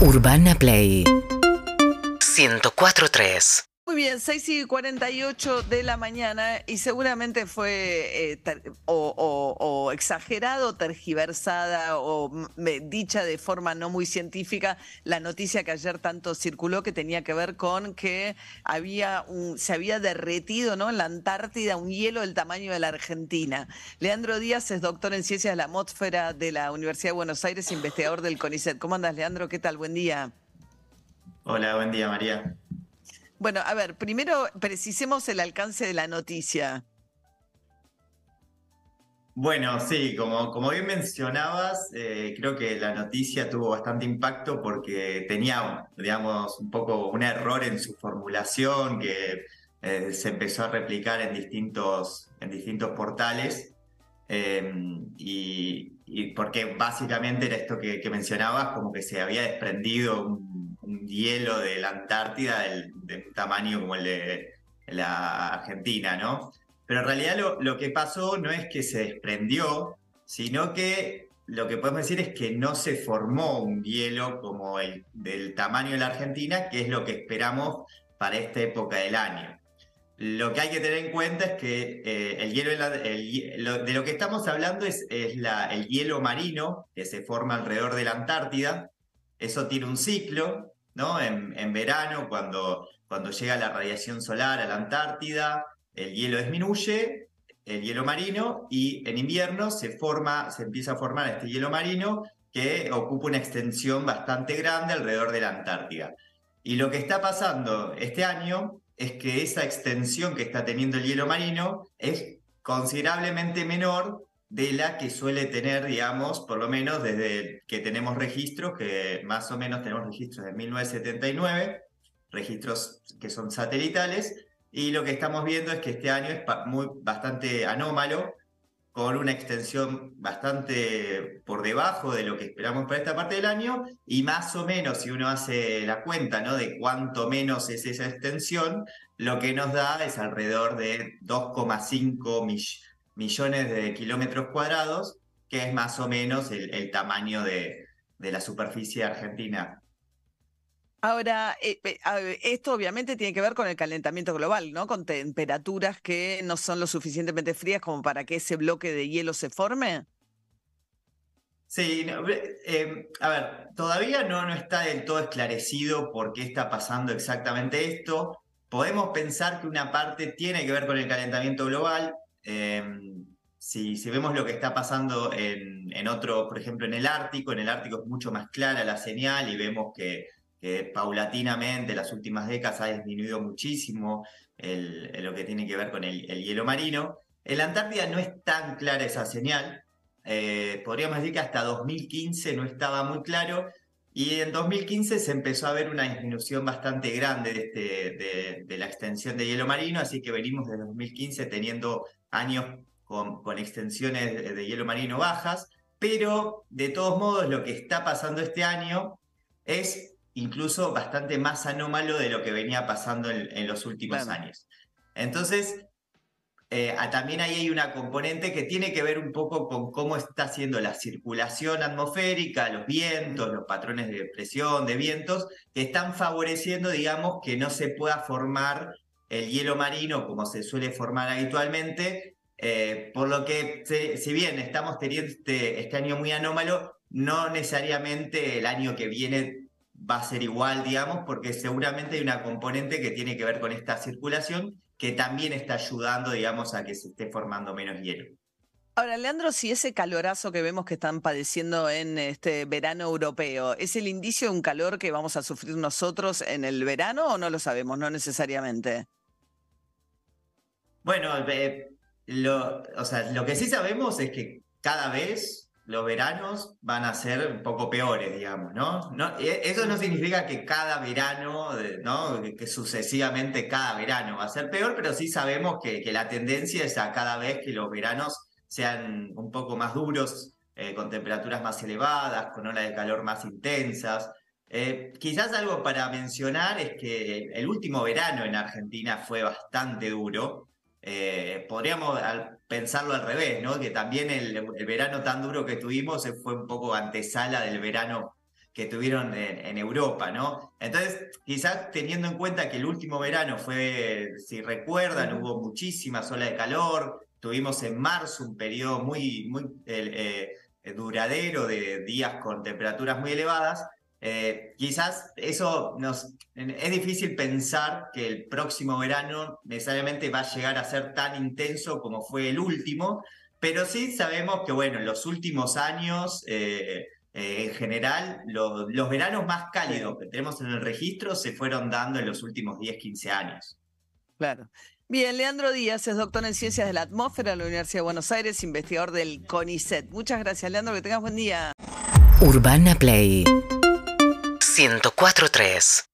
Urbana Play. 104.3 Muy bien, 6 y 48 de la mañana y seguramente fue eh, o, o- exagerado, tergiversada o dicha de forma no muy científica la noticia que ayer tanto circuló que tenía que ver con que había un, se había derretido ¿no? en la Antártida un hielo del tamaño de la Argentina. Leandro Díaz es doctor en ciencias de la atmósfera de la Universidad de Buenos Aires, investigador del CONICET. ¿Cómo andas, Leandro? ¿Qué tal? Buen día. Hola, buen día, María. Bueno, a ver, primero precisemos el alcance de la noticia. Bueno, sí, como, como bien mencionabas, eh, creo que la noticia tuvo bastante impacto porque tenía, digamos, un poco un error en su formulación que eh, se empezó a replicar en distintos, en distintos portales. eh, y, porque básicamente era esto que, que mencionabas, como que se había desprendido un hielo de la Antártida del, de un tamaño como el de la Argentina, ¿no? Pero en realidad lo, que pasó no es que se desprendió, sino que lo que podemos decir es que no se formó un hielo como el del tamaño de la Argentina, que es lo que esperamos para esta época del año. Lo que hay que tener en cuenta es que eh, el hielo, de lo que estamos hablando es, el hielo marino que se forma alrededor de la Antártida. Eso tiene un ciclo, ¿no? En, en verano, cuando, cuando llega la radiación solar a la Antártida, el hielo disminuye, el hielo marino, y en invierno se forma, se empieza a formar este hielo marino que ocupa una extensión bastante grande alrededor de la Antártida. Y lo que está pasando este año es que esa extensión que está teniendo el hielo marino es considerablemente menor de la que suele tener, digamos, por lo menos desde que tenemos registros, que más o menos tenemos registros de 1979, registros que son satelitales, y lo que estamos viendo es que este año es muy, bastante anómalo, con una extensión bastante por debajo de lo que esperamos para esta parte del año, y más o menos, si uno hace la cuenta ¿no? de cuánto menos es esa extensión, lo que nos da es alrededor de 2,5 mill- millones de kilómetros cuadrados, que es más o menos el, el tamaño de, de la superficie argentina. Ahora, eh, esto obviamente tiene que ver con el calentamiento global, ¿no? Con temperaturas que no son lo suficientemente frías como para que ese bloque de hielo se forme. Sí, no, eh, a ver, todavía no, no está del todo esclarecido por qué está pasando exactamente esto. Podemos pensar que una parte tiene que ver con el calentamiento global. Eh, si, vemos lo que está pasando en, otro, por ejemplo, en el Ártico, en el Ártico es mucho más clara la señal y vemos que, que paulatinamente en las últimas décadas ha disminuido muchísimo lo que tiene que ver con el, el hielo marino. En la Antártida no es tan clara esa señal. Eh, podríamos decir que hasta 2015 no estaba muy claro y en 2015 se empezó a ver una disminución bastante grande de, este- de la extensión de hielo marino, así que venimos desde 2015 teniendo años con, con extensiones de, de hielo marino bajas, pero de todos modos lo que está pasando este año es incluso bastante más anómalo de lo que venía pasando en, en los últimos Claro. años. Entonces, eh, también ahí hay una componente que tiene que ver un poco con cómo está haciendo la circulación atmosférica, los vientos, los patrones de presión, de vientos, que están favoreciendo, digamos, que no se pueda formar el hielo marino como se suele formar habitualmente, eh, por lo que si bien estamos teniendo este, este año muy anómalo, no necesariamente el año que viene va a ser igual, digamos, porque seguramente hay una componente que tiene que ver con esta circulación que también está ayudando, digamos, a que se esté formando menos hielo. Ahora, Leandro, si ese calorazo que vemos que están padeciendo en este verano europeo, ¿es el indicio de un calor que vamos a sufrir nosotros en el verano o no lo sabemos? No necesariamente. Bueno, eh, lo, o sea, lo que sí sabemos es que cada vez los veranos van a ser un poco peores, digamos, ¿no? No, e- eso no significa que cada verano, eh, ¿no? Que, sucesivamente cada verano va a ser peor, pero sí sabemos que, la tendencia es a cada vez que los veranos sean un poco más duros, eh, con temperaturas más elevadas, con olas de calor más intensas. Eh, quizás algo para mencionar es que el último verano en Argentina fue bastante duro. Eh, podríamos pensarlo al revés, ¿no? Que también el, el verano tan duro que tuvimos fue un poco antesala del verano que tuvieron en, Europa, ¿no? Entonces, quizás teniendo en cuenta que el último verano fue, si recuerdan, hubo muchísimas olas de calor, tuvimos en marzo un periodo muy, muy eh, duradero de días con temperaturas muy elevadas, eh, quizás eso nos... Es difícil pensar que el próximo verano necesariamente va a llegar a ser tan intenso como fue el último, pero sí sabemos que, bueno, en los últimos años eh, en general, los veranos más cálidos que tenemos en el registro se fueron dando en los últimos 10, 15 años. Claro. Bien, Leandro Díaz es doctor en Ciencias de la Atmósfera de la Universidad de Buenos Aires, investigador del CONICET. Muchas gracias, Leandro, que tengas buen día. Urbana Play 104.3